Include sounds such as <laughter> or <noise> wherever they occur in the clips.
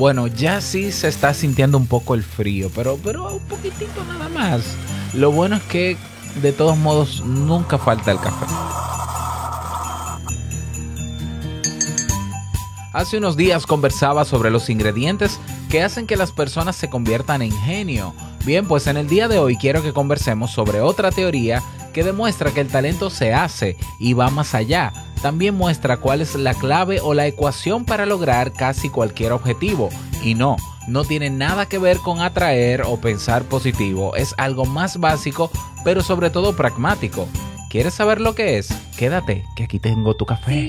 Bueno, ya sí se está sintiendo un poco el frío, pero, pero un poquitito nada más. Lo bueno es que de todos modos nunca falta el café. Hace unos días conversaba sobre los ingredientes que hacen que las personas se conviertan en genio. Bien, pues en el día de hoy quiero que conversemos sobre otra teoría que demuestra que el talento se hace y va más allá. También muestra cuál es la clave o la ecuación para lograr casi cualquier objetivo. Y no, no tiene nada que ver con atraer o pensar positivo, es algo más básico, pero sobre todo pragmático. ¿Quieres saber lo que es? Quédate, que aquí tengo tu café.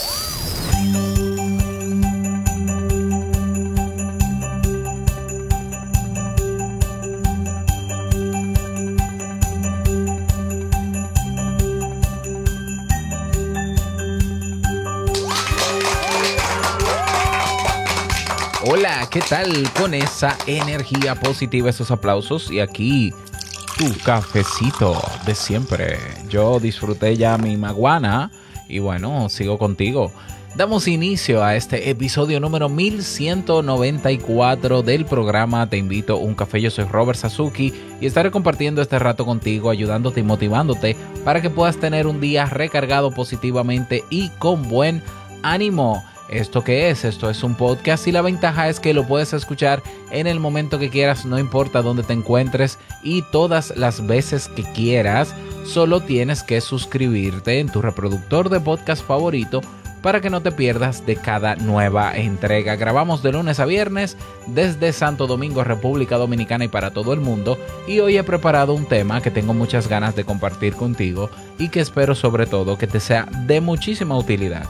Hola, ¿qué tal con esa energía positiva, esos aplausos? Y aquí tu cafecito de siempre. Yo disfruté ya mi maguana y bueno, sigo contigo. Damos inicio a este episodio número 1194 del programa Te invito a un café. Yo soy Robert Sasuki y estaré compartiendo este rato contigo, ayudándote y motivándote para que puedas tener un día recargado positivamente y con buen ánimo. ¿Esto qué es? Esto es un podcast y la ventaja es que lo puedes escuchar en el momento que quieras, no importa dónde te encuentres y todas las veces que quieras. Solo tienes que suscribirte en tu reproductor de podcast favorito para que no te pierdas de cada nueva entrega. Grabamos de lunes a viernes desde Santo Domingo, República Dominicana y para todo el mundo. Y hoy he preparado un tema que tengo muchas ganas de compartir contigo y que espero sobre todo que te sea de muchísima utilidad.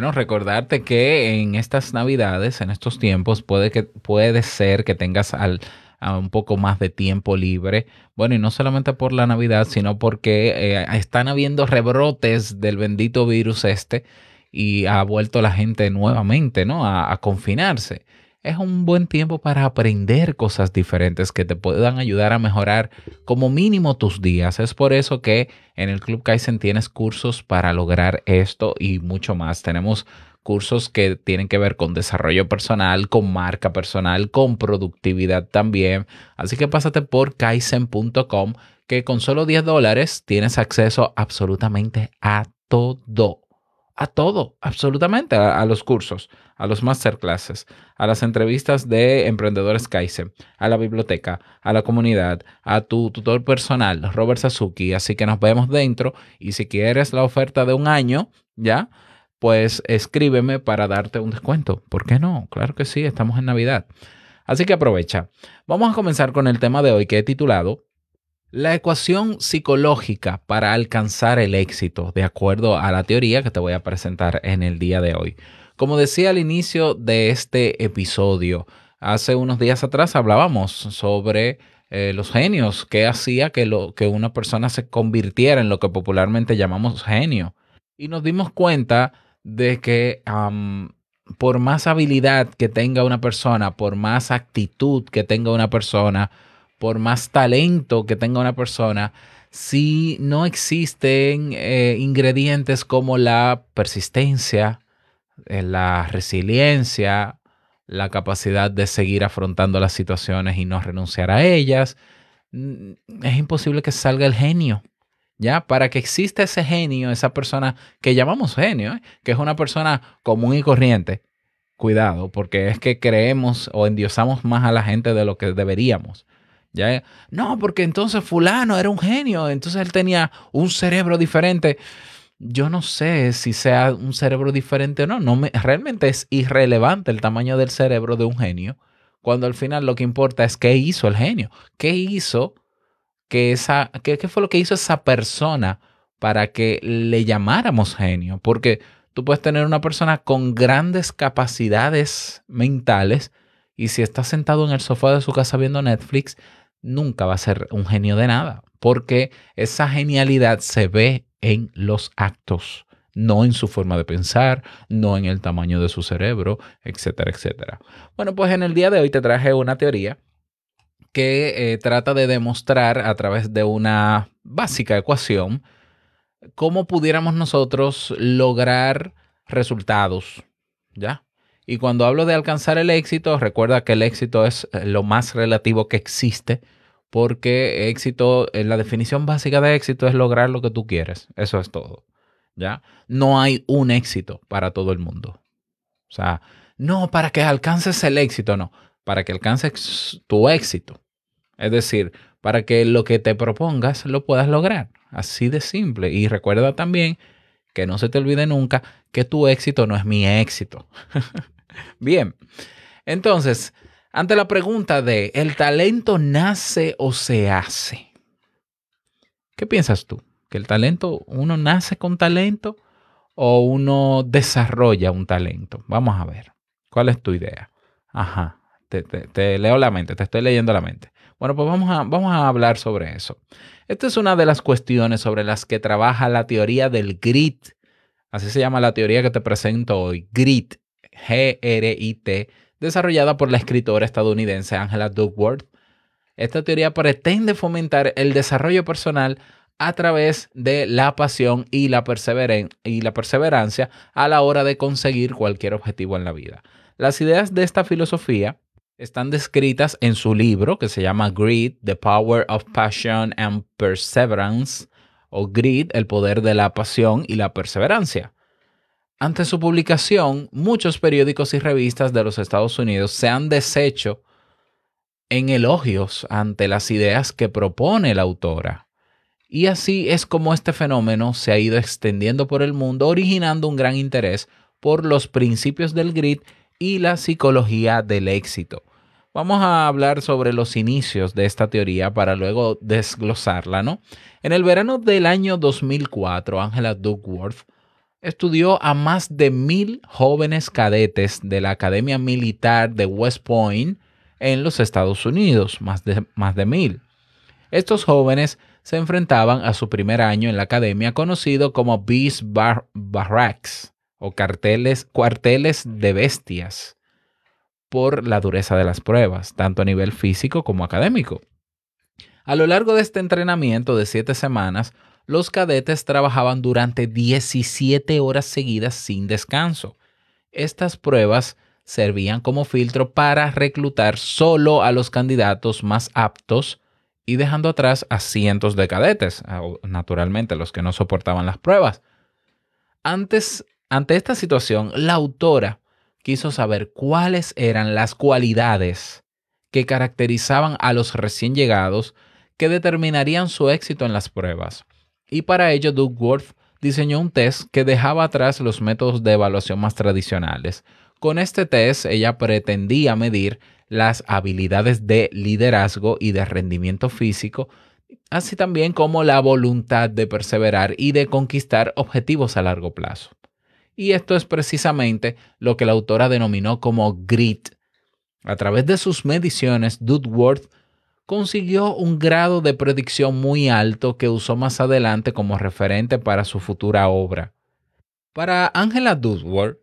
Bueno, recordarte que en estas navidades, en estos tiempos, puede, que, puede ser que tengas al, un poco más de tiempo libre. Bueno, y no solamente por la Navidad, sino porque eh, están habiendo rebrotes del bendito virus este y ha vuelto la gente nuevamente, ¿no? a confinarse es un buen tiempo para aprender cosas diferentes que te puedan ayudar a mejorar como mínimo tus días. Es por eso que en el Club Kaizen tienes cursos para lograr esto y mucho más. Tenemos cursos que tienen que ver con desarrollo personal, con marca personal, con productividad también. Así que pásate por kaizen.com que con solo 10 dólares tienes acceso absolutamente a todo a todo, absolutamente, a, los cursos, a los masterclasses, a las entrevistas de emprendedores Kaizen, a la biblioteca, a la comunidad, a tu tutor personal, Robert Sasuki. Así que nos vemos dentro y si quieres la oferta de un año, ya, pues escríbeme para darte un descuento. ¿Por qué no? Claro que sí, estamos en Navidad. Así que aprovecha. Vamos a comenzar con el tema de hoy que he titulado la ecuación psicológica para alcanzar el éxito, de acuerdo a la teoría que te voy a presentar en el día de hoy. Como decía al inicio de este episodio, hace unos días atrás hablábamos sobre eh, los genios, qué hacía que, lo, que una persona se convirtiera en lo que popularmente llamamos genio. Y nos dimos cuenta de que por más habilidad que tenga una persona, por más actitud que tenga una persona, por más talento que tenga una persona, si no existen eh, ingredientes como la persistencia, eh, la resiliencia, la capacidad de seguir afrontando las situaciones y no renunciar a ellas, mm, es imposible que salga el genio. ¿Ya? Para que exista ese genio, esa persona que llamamos genio, ¿eh? que es una persona común y corriente, cuidado, porque es que creemos o endiosamos más a la gente de lo que deberíamos. No, porque entonces fulano era un genio, entonces él tenía un cerebro diferente. Yo no sé si sea un cerebro diferente o no. no me, realmente es irrelevante el tamaño del cerebro de un genio, cuando al final lo que importa es qué hizo el genio, qué hizo que esa, qué fue lo que hizo esa persona para que le llamáramos genio, porque tú puedes tener una persona con grandes capacidades mentales y si está sentado en el sofá de su casa viendo Netflix, nunca va a ser un genio de nada, porque esa genialidad se ve en los actos, no en su forma de pensar, no en el tamaño de su cerebro, etcétera, etcétera. Bueno, pues en el día de hoy te traje una teoría que eh, trata de demostrar a través de una básica ecuación cómo pudiéramos nosotros lograr resultados, ¿ya? Y cuando hablo de alcanzar el éxito, recuerda que el éxito es eh, lo más relativo que existe, porque éxito, eh, la definición básica de éxito es lograr lo que tú quieres. Eso es todo. ¿Ya? No hay un éxito para todo el mundo. O sea, no para que alcances el éxito, no, para que alcances tu éxito. Es decir, para que lo que te propongas lo puedas lograr. Así de simple. Y recuerda también que no se te olvide nunca que tu éxito no es mi éxito. <laughs> Bien, entonces, ante la pregunta de ¿el talento nace o se hace? ¿Qué piensas tú? ¿Que el talento, uno nace con talento o uno desarrolla un talento? Vamos a ver. ¿Cuál es tu idea? Ajá, te, te leo la mente, te estoy leyendo la mente. Bueno, pues vamos a, vamos a hablar sobre eso. Esta es una de las cuestiones sobre las que trabaja la teoría del grit. Así se llama la teoría que te presento hoy. Grit, G-R-I-T, desarrollada por la escritora estadounidense Angela Duckworth. Esta teoría pretende fomentar el desarrollo personal a través de la pasión y la, y la perseverancia a la hora de conseguir cualquier objetivo en la vida. Las ideas de esta filosofía están descritas en su libro que se llama Greed, The Power of Passion and Perseverance, o Greed, El Poder de la Pasión y la Perseverancia. Ante su publicación, muchos periódicos y revistas de los Estados Unidos se han deshecho en elogios ante las ideas que propone la autora. Y así es como este fenómeno se ha ido extendiendo por el mundo, originando un gran interés por los principios del grid y la psicología del éxito. Vamos a hablar sobre los inicios de esta teoría para luego desglosarla, ¿no? En el verano del año 2004, Angela Duckworth estudió a más de mil jóvenes cadetes de la Academia Militar de West Point en los Estados Unidos, más de, más de mil. Estos jóvenes se enfrentaban a su primer año en la academia conocido como Beast Barracks o carteles, cuarteles de bestias por la dureza de las pruebas, tanto a nivel físico como académico. A lo largo de este entrenamiento de siete semanas, los cadetes trabajaban durante 17 horas seguidas sin descanso. Estas pruebas servían como filtro para reclutar solo a los candidatos más aptos y dejando atrás a cientos de cadetes, naturalmente los que no soportaban las pruebas. Antes, ante esta situación, la autora quiso saber cuáles eran las cualidades que caracterizaban a los recién llegados que determinarían su éxito en las pruebas. Y para ello Duckworth diseñó un test que dejaba atrás los métodos de evaluación más tradicionales. Con este test ella pretendía medir las habilidades de liderazgo y de rendimiento físico, así también como la voluntad de perseverar y de conquistar objetivos a largo plazo. Y esto es precisamente lo que la autora denominó como grit. A través de sus mediciones, Dudworth consiguió un grado de predicción muy alto que usó más adelante como referente para su futura obra. Para Angela Dudworth,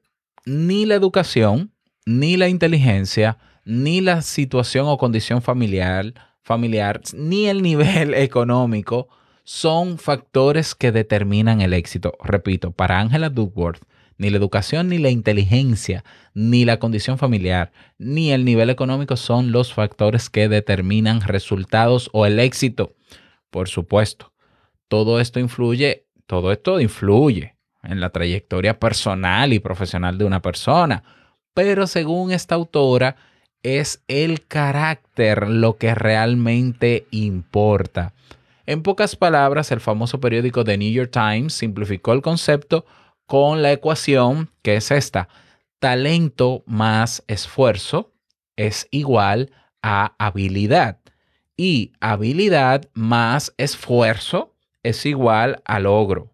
ni la educación, ni la inteligencia, ni la situación o condición familiar, familiar, ni el nivel <laughs> económico son factores que determinan el éxito. Repito, para Angela Duckworth, ni la educación, ni la inteligencia, ni la condición familiar, ni el nivel económico son los factores que determinan resultados o el éxito. Por supuesto, todo esto influye, todo esto influye en la trayectoria personal y profesional de una persona. Pero según esta autora, es el carácter lo que realmente importa. En pocas palabras, el famoso periódico The New York Times simplificó el concepto con la ecuación que es esta. Talento más esfuerzo es igual a habilidad. Y habilidad más esfuerzo es igual a logro.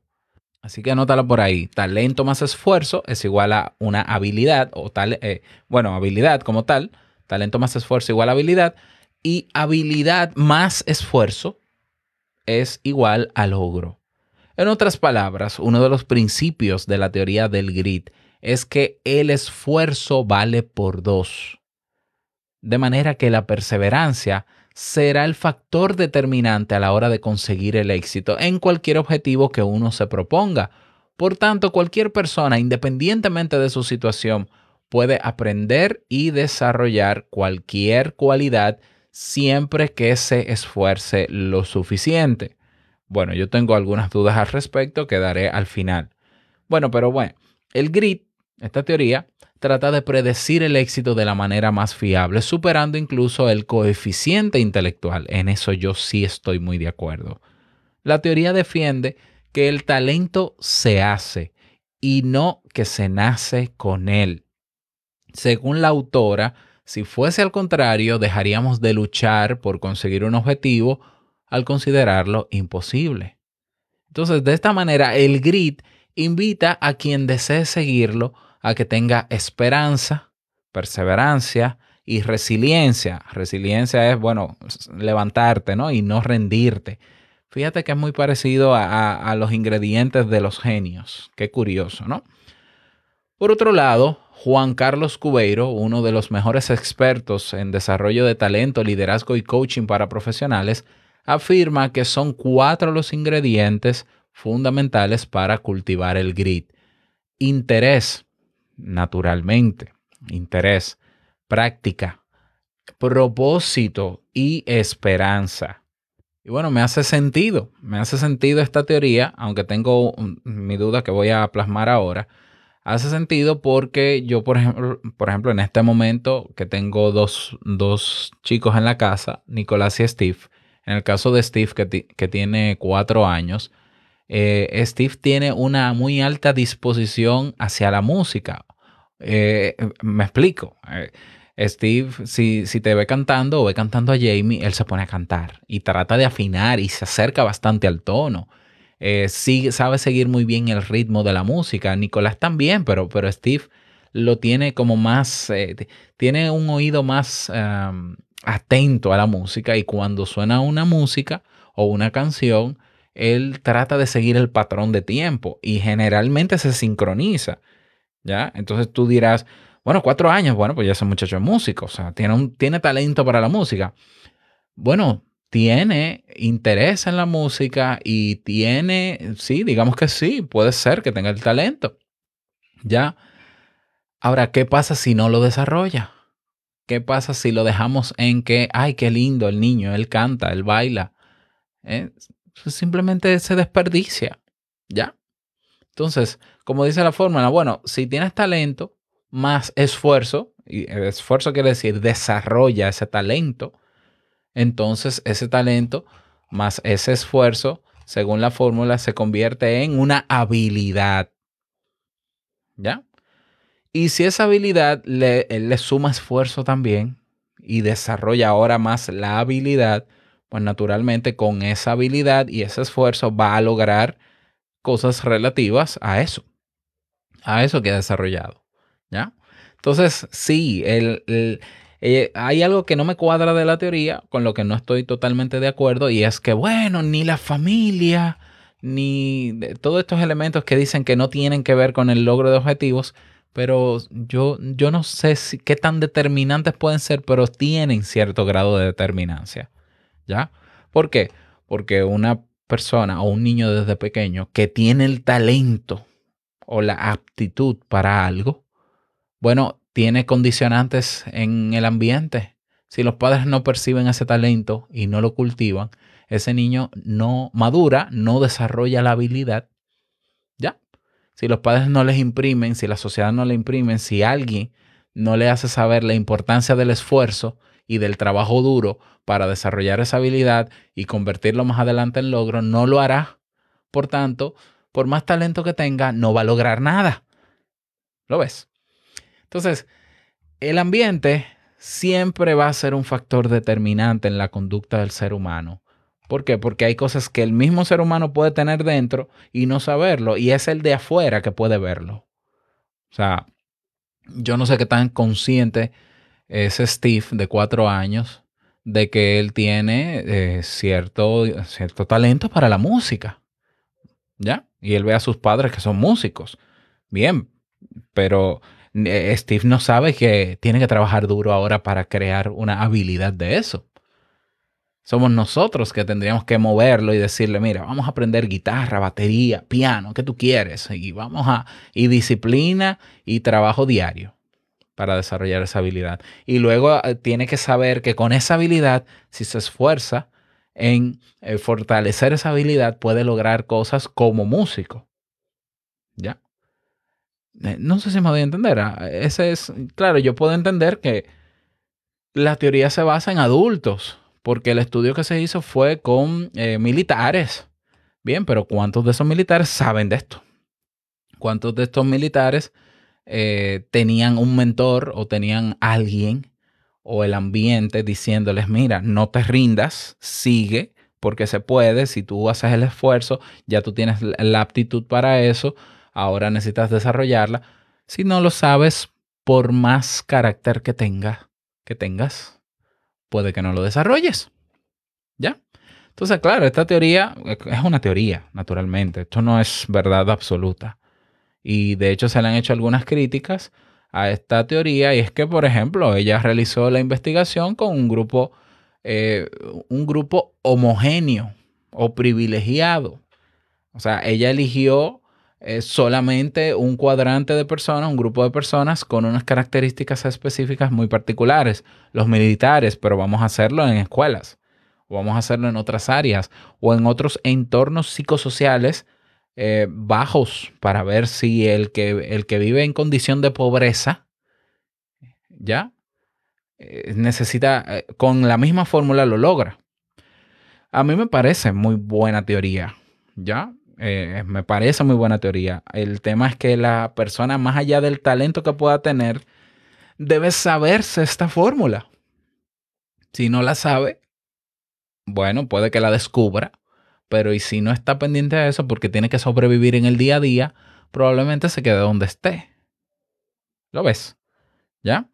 Así que anótalo por ahí. Talento más esfuerzo es igual a una habilidad o tal, eh, bueno, habilidad como tal. Talento más esfuerzo igual a habilidad. Y habilidad más esfuerzo es igual a logro. En otras palabras, uno de los principios de la teoría del grit es que el esfuerzo vale por dos. De manera que la perseverancia será el factor determinante a la hora de conseguir el éxito en cualquier objetivo que uno se proponga. Por tanto, cualquier persona, independientemente de su situación, puede aprender y desarrollar cualquier cualidad siempre que se esfuerce lo suficiente. Bueno, yo tengo algunas dudas al respecto que daré al final. Bueno, pero bueno, el grit, esta teoría, trata de predecir el éxito de la manera más fiable, superando incluso el coeficiente intelectual. En eso yo sí estoy muy de acuerdo. La teoría defiende que el talento se hace y no que se nace con él. Según la autora, si fuese al contrario, dejaríamos de luchar por conseguir un objetivo al considerarlo imposible. Entonces, de esta manera, el grit invita a quien desee seguirlo a que tenga esperanza, perseverancia y resiliencia. Resiliencia es, bueno, levantarte, ¿no? Y no rendirte. Fíjate que es muy parecido a, a los ingredientes de los genios. Qué curioso, ¿no? Por otro lado, Juan Carlos Cubeiro, uno de los mejores expertos en desarrollo de talento, liderazgo y coaching para profesionales, afirma que son cuatro los ingredientes fundamentales para cultivar el grit. Interés, naturalmente, interés, práctica, propósito y esperanza. Y bueno, me hace sentido, me hace sentido esta teoría, aunque tengo mi duda que voy a plasmar ahora Hace sentido porque yo, por ejemplo, por ejemplo en este momento que tengo dos, chicos en la casa, Nicolás y Steve, en el caso de Steve que, tiene cuatro años, eh, Steve tiene una muy alta disposición hacia la música. Eh, me explico. Eh, Steve, si, te ve cantando o ve cantando a Jamie, él se pone a cantar y trata de afinar y se acerca bastante al tono. Eh, sabe seguir muy bien el ritmo de la música. Nicolás también, pero, pero Steve lo tiene como más, tiene un oído más atento a la música y cuando suena una música o una canción, él trata de seguir el patrón de tiempo y generalmente se sincroniza. ¿Ya? Entonces tú dirás, bueno, cuatro años, bueno, pues ya ese muchacho es músico, o sea, tiene, un, tiene talento para la música. Bueno, tiene interés en la música y tiene, sí, digamos que sí, puede ser que tenga el talento. ¿Ya? Ahora, ¿qué pasa si no lo desarrolla? ¿Qué pasa si lo dejamos en que, ay, qué lindo el niño, él canta, él baila? ¿Eh? Simplemente se desperdicia. ¿Ya? Entonces, como dice la fórmula, bueno, si tienes talento más esfuerzo, y esfuerzo quiere decir desarrolla ese talento, entonces ese talento más ese esfuerzo, según la fórmula, se convierte en una habilidad. ¿Ya? Y si esa habilidad le, le suma esfuerzo también y desarrolla ahora más la habilidad, pues naturalmente con esa habilidad y ese esfuerzo va a lograr cosas relativas a eso, a eso que ha desarrollado. ¿Ya? Entonces, sí, el, eh, hay algo que no me cuadra de la teoría, con lo que no estoy totalmente de acuerdo, y es que, bueno, ni la familia, ni todos estos elementos que dicen que no tienen que ver con el logro de objetivos, pero yo, yo no sé si, qué tan determinantes pueden ser, pero tienen cierto grado de determinancia. ¿Ya? ¿Por qué? Porque una persona o un niño desde pequeño que tiene el talento o la aptitud para algo, bueno, tiene condicionantes en el ambiente. Si los padres no perciben ese talento y no lo cultivan, ese niño no madura, no desarrolla la habilidad. Si los padres no les imprimen, si la sociedad no le imprimen, si alguien no le hace saber la importancia del esfuerzo y del trabajo duro para desarrollar esa habilidad y convertirlo más adelante en logro, no lo hará. Por tanto, por más talento que tenga, no va a lograr nada. ¿Lo ves? Entonces, el ambiente siempre va a ser un factor determinante en la conducta del ser humano. ¿Por qué? Porque hay cosas que el mismo ser humano puede tener dentro y no saberlo, y es el de afuera que puede verlo. O sea, yo no sé qué tan consciente es Steve de cuatro años de que él tiene eh, cierto, cierto talento para la música. ¿Ya? Y él ve a sus padres que son músicos. Bien, pero eh, Steve no sabe que tiene que trabajar duro ahora para crear una habilidad de eso. Somos nosotros que tendríamos que moverlo y decirle, mira, vamos a aprender guitarra, batería, piano, ¿qué tú quieres? Y vamos a, y disciplina y trabajo diario para desarrollar esa habilidad. Y luego eh, tiene que saber que con esa habilidad, si se esfuerza en eh, fortalecer esa habilidad, puede lograr cosas como músico. ¿Ya? Eh, no sé si me voy a entender. Ah, ese es, claro, yo puedo entender que la teoría se basa en adultos porque el estudio que se hizo fue con eh, militares. Bien, pero ¿cuántos de esos militares saben de esto? ¿Cuántos de estos militares eh, tenían un mentor o tenían alguien o el ambiente diciéndoles, mira, no te rindas, sigue, porque se puede, si tú haces el esfuerzo, ya tú tienes la aptitud para eso, ahora necesitas desarrollarla. Si no lo sabes, por más carácter que tenga, que tengas, puede que no lo desarrolles. ¿Ya? Entonces, claro, esta teoría es una teoría, naturalmente. Esto no es verdad absoluta. Y de hecho se le han hecho algunas críticas a esta teoría y es que, por ejemplo, ella realizó la investigación con un grupo, eh, un grupo homogéneo o privilegiado. O sea, ella eligió solamente un cuadrante de personas, un grupo de personas con unas características específicas muy particulares, los militares, pero vamos a hacerlo en escuelas, o vamos a hacerlo en otras áreas, o en otros entornos psicosociales eh, bajos, para ver si el que, el que vive en condición de pobreza, ¿ya? Eh, necesita, eh, con la misma fórmula lo logra. A mí me parece muy buena teoría, ¿ya? Eh, me parece muy buena teoría. El tema es que la persona, más allá del talento que pueda tener, debe saberse esta fórmula. Si no la sabe, bueno, puede que la descubra, pero y si no está pendiente de eso porque tiene que sobrevivir en el día a día, probablemente se quede donde esté. ¿Lo ves? ¿Ya?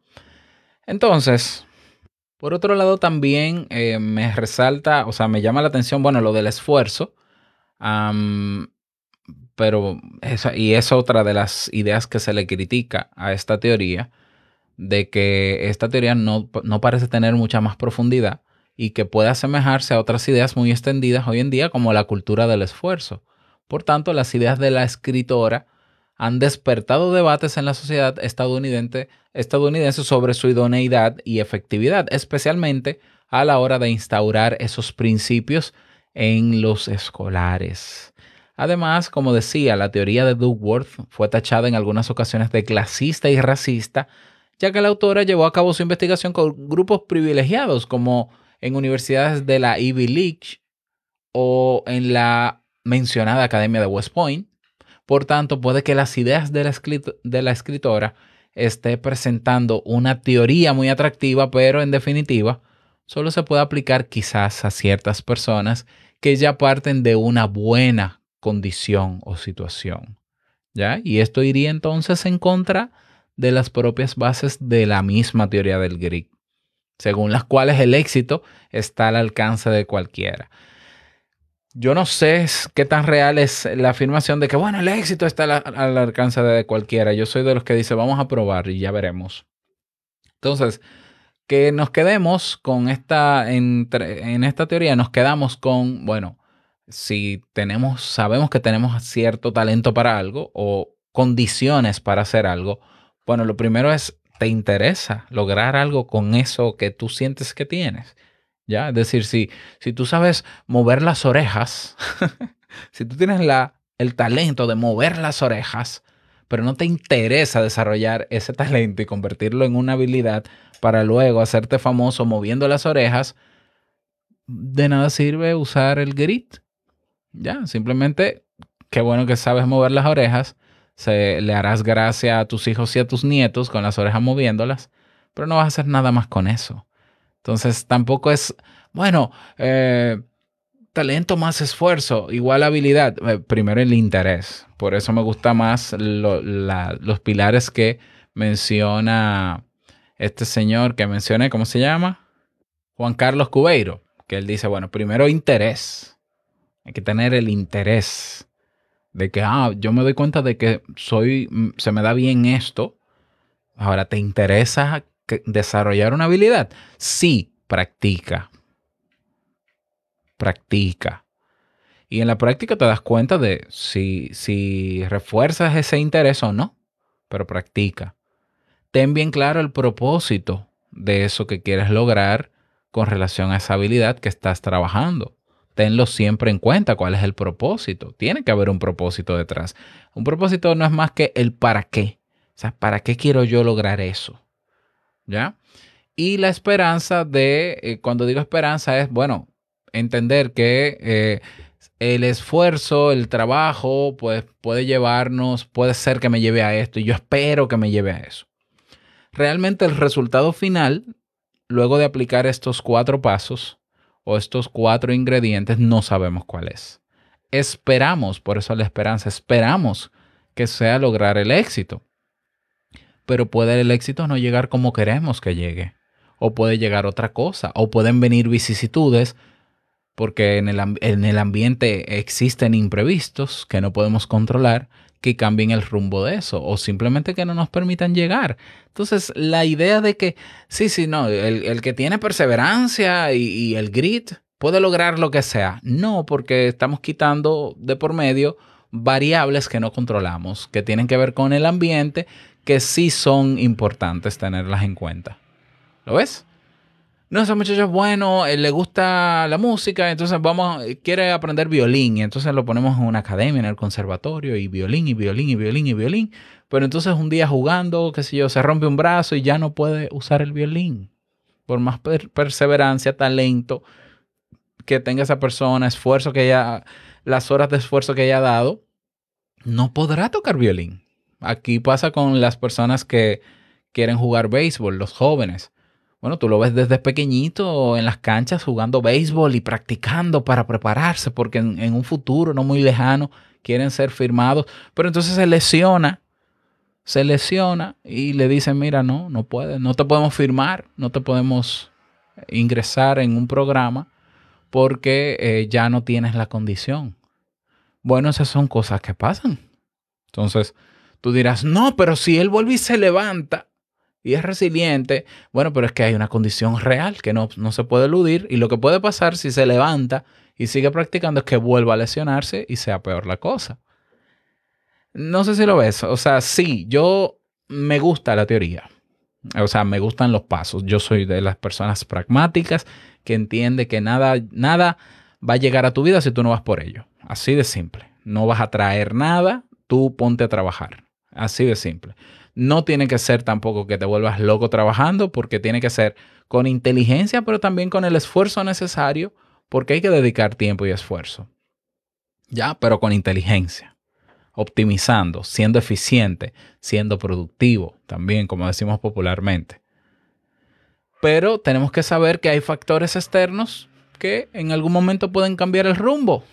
Entonces, por otro lado, también eh, me resalta, o sea, me llama la atención, bueno, lo del esfuerzo pero esa, y es otra de las ideas que se le critica a esta teoría, de que esta teoría no, no parece tener mucha más profundidad y que puede asemejarse a otras ideas muy extendidas hoy en día como la cultura del esfuerzo. Por tanto, las ideas de la escritora han despertado debates en la sociedad estadounidense, estadounidense sobre su idoneidad y efectividad, especialmente a la hora de instaurar esos principios en los escolares. Además, como decía, la teoría de Duckworth fue tachada en algunas ocasiones de clasista y racista, ya que la autora llevó a cabo su investigación con grupos privilegiados, como en universidades de la Ivy League o en la mencionada Academia de West Point. Por tanto, puede que las ideas de la, de la escritora esté presentando una teoría muy atractiva, pero en definitiva, solo se puede aplicar quizás a ciertas personas que ya parten de una buena condición o situación. ¿Ya? Y esto iría entonces en contra de las propias bases de la misma teoría del Greek, según las cuales el éxito está al alcance de cualquiera. Yo no sé qué tan real es la afirmación de que, bueno, el éxito está al, alcance de cualquiera. Yo soy de los que dice, vamos a probar y ya veremos. Entonces, que nos quedemos con esta, en esta teoría, nos quedamos con, bueno, si tenemos, sabemos que tenemos cierto talento para algo o condiciones para hacer algo, bueno, lo primero es, ¿te interesa lograr algo con eso que tú sientes que tienes? ¿Ya? Es decir, si, si tú sabes mover las orejas, <laughs> si tú tienes la, el talento de mover las orejas, pero no te interesa desarrollar ese talento y convertirlo en una habilidad para luego hacerte famoso moviendo las orejas, de nada sirve usar el grit. Ya, simplemente, qué bueno que sabes mover las orejas, se, le harás gracia a tus hijos y a tus nietos con las orejas moviéndolas, pero no vas a hacer nada más con eso. Entonces, tampoco es, bueno, eh, talento más esfuerzo, igual habilidad. Eh, primero el interés. Por eso me gusta más los pilares que menciona este señor que mencioné, ¿cómo se llama? Juan Carlos Cubeiro, que él dice, bueno, primero interés. Hay que tener el interés de que, ah, yo me doy cuenta de que soy, mm, se me da bien esto. Ahora, ¿te interesa desarrollar una habilidad? Sí, practica practica. Y en la práctica te das cuenta de si, si refuerzas ese interés o no, pero practica. Ten bien claro el propósito de eso que quieres lograr con relación a esa habilidad que estás trabajando. Tenlo siempre en cuenta cuál es el propósito. Tiene que haber un propósito detrás. Un propósito no es más que el para qué. O sea, ¿para qué quiero yo lograr eso? ¿Ya? Y la esperanza de, eh, cuando digo esperanza es, bueno, entender que eh, el esfuerzo, el trabajo, pues puede llevarnos, puede ser que me lleve a esto y yo espero que me lleve a eso. Realmente el resultado final, luego de aplicar estos cuatro pasos o estos cuatro ingredientes, no sabemos cuál es. Esperamos, por eso la esperanza, esperamos que sea lograr el éxito. Pero puede el éxito no llegar como queremos que llegue. O puede llegar otra cosa. O pueden venir vicisitudes porque en el, en el ambiente existen imprevistos que no podemos controlar que cambien el rumbo de eso o simplemente que no nos permitan llegar. Entonces, la idea de que, sí, sí, no, el, que tiene perseverancia y, y, el grit puede lograr lo que sea. No, porque estamos quitando de por medio variables que no controlamos, que tienen que ver con el ambiente, que sí son importantes tenerlas en cuenta. ¿Lo ves? No, ese muchacho es bueno, le gusta la música, entonces vamos, quiere aprender violín, y entonces lo ponemos en una academia, en el conservatorio, y violín, y violín, y violín, y violín. Pero entonces un día jugando, qué sé yo, se rompe un brazo y ya no puede usar el violín. Por más perseverancia, talento que tenga esa persona, esfuerzo que haya, las horas de esfuerzo que haya dado, no podrá tocar violín. Aquí pasa con las personas que quieren jugar béisbol, los jóvenes bueno, tú lo ves desde pequeñito en las canchas jugando béisbol y practicando para prepararse, porque en, un futuro no muy lejano quieren ser firmados, pero entonces se lesiona, se lesiona y le dicen, mira, no, no puedes, no te podemos firmar, no te podemos ingresar en un programa porque eh, ya no tienes la condición. Bueno, esas son cosas que pasan. Entonces, tú dirás, no, pero si él vuelve y se levanta, y es resiliente, bueno, pero es que hay una condición real que no, no se puede eludir y lo que puede pasar si se levanta y sigue practicando es que vuelva a lesionarse y sea peor la cosa. No sé si lo ves, o sea, sí, yo me gusta la teoría, o sea, me gustan los pasos, yo soy de las personas pragmáticas que entiende que nada, nada va a llegar a tu vida si tú no vas por ello, así de simple, no vas a traer nada, tú ponte a trabajar, así de simple. No tiene que ser tampoco que te vuelvas loco trabajando, porque tiene que ser con inteligencia, pero también con el esfuerzo necesario, porque hay que dedicar tiempo y esfuerzo. Ya, pero con inteligencia, optimizando, siendo eficiente, siendo productivo, también, como decimos popularmente. Pero tenemos que saber que hay factores externos que en algún momento pueden cambiar el rumbo.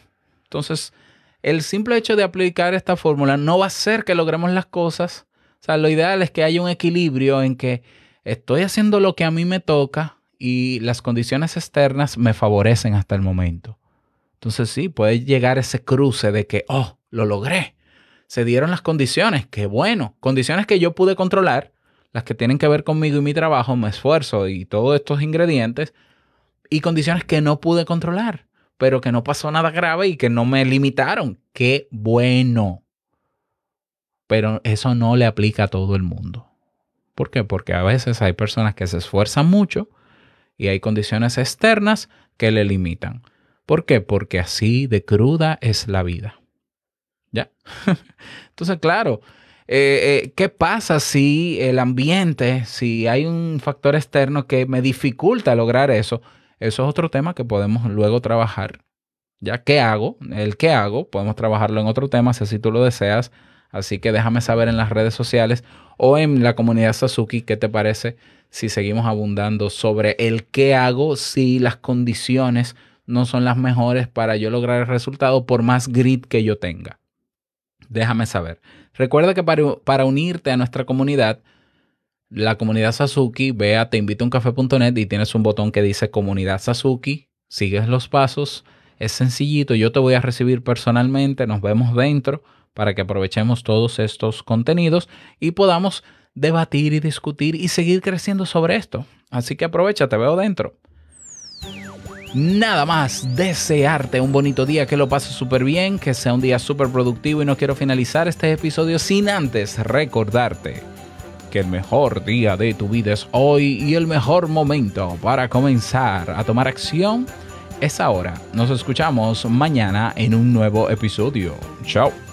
Entonces, el simple hecho de aplicar esta fórmula no va a hacer que logremos las cosas sea, lo ideal es que haya un equilibrio en que estoy haciendo lo que a mí me toca y las condiciones externas me favorecen hasta el momento. Entonces sí, puede llegar ese cruce de que, oh, lo logré. Se dieron las condiciones, qué bueno. Condiciones que yo pude controlar, las que tienen que ver conmigo y mi trabajo, mi esfuerzo y todos estos ingredientes, y condiciones que no pude controlar, pero que no pasó nada grave y que no me limitaron. Qué bueno pero eso no le aplica a todo el mundo. ¿Por qué? Porque a veces hay personas que se esfuerzan mucho y hay condiciones externas que le limitan. ¿Por qué? Porque así de cruda es la vida. ¿Ya? <laughs> Entonces, claro, Eh, eh, ¿Qué pasa si el ambiente, si hay un factor externo que me dificulta lograr eso? Eso es otro tema que podemos luego trabajar. ¿Ya qué hago? El qué hago, podemos trabajarlo en otro tema si así tú lo deseas. Así que déjame saber en las redes sociales o en la comunidad Sasuki qué te parece si seguimos abundando sobre el qué hago si las condiciones no son las mejores para yo lograr el resultado por más grit que yo tenga. Déjame saber. Recuerda que para, unirte a nuestra comunidad, la comunidad Sasuki, ve a teinvitouncafe.net y tienes un botón que dice comunidad Sasuki, sigues los pasos, es sencillito, yo te voy a recibir personalmente, nos vemos dentro para que aprovechemos todos estos contenidos y podamos debatir y discutir y seguir creciendo sobre esto. Así que aprovecha, te veo dentro. Nada más desearte un bonito día, que lo pases súper bien, que sea un día súper productivo y no quiero finalizar este episodio sin antes recordarte que el mejor día de tu vida es hoy y el mejor momento para comenzar a tomar acción es ahora. Nos escuchamos mañana en un nuevo episodio. Chao.